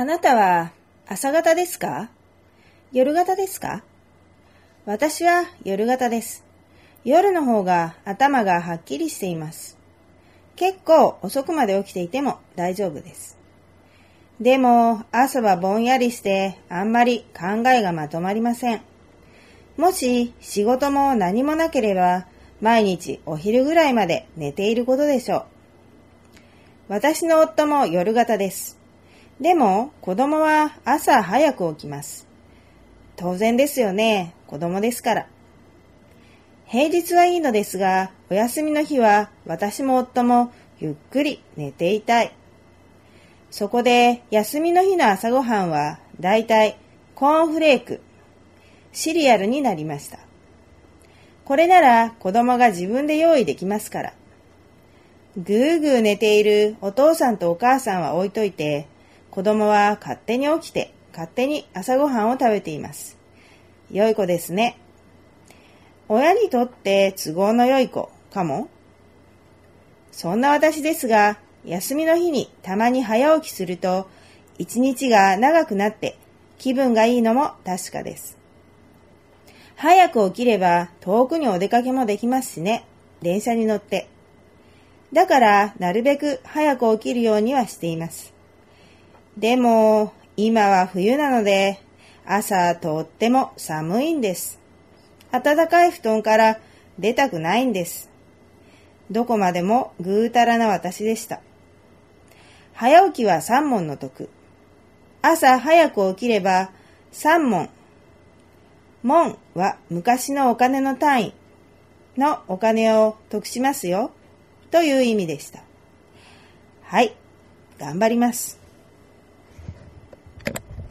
あなたは朝方ですか？夜型ですか？私は夜型です。夜の方が頭がはっきりしています。結構遅くまで起きていても大丈夫です。でも朝はぼんやりしてあんまり考えがまとまりません。もし仕事も何もなければ毎日お昼ぐらいまで寝ていることでしょう。私の夫も夜型です。でも子供は朝早く起きます。当然ですよね。子供ですから。平日はいいのですが、お休みの日は私も夫もゆっくり寝ていたい。そこで休みの日の朝ごはんはだいたいコーンフレーク、シリアルになりました。これなら子供が自分で用意できますから。ぐーぐー寝ているお父さんとお母さんは置いといて、子供は勝手に起きて勝手に朝ごはんを食べています。良い子ですね。親にとって都合の良い子かもそんな私ですが、休みの日にたまに早起きすると、一日が長くなって気分がいいのも確かです。早く起きれば遠くにお出かけもできますしね。電車に乗って。だから、なるべく早く起きるようにはしています。でも、今は冬なので、朝はとっても寒いんです。暖かい布団から出たくないんです。どこまでもぐうたらな私でした。早起きは三問の得。朝早く起きれば三問。門は昔のお金の単位のお金を得しますよ。という意味でした。はい。頑張ります。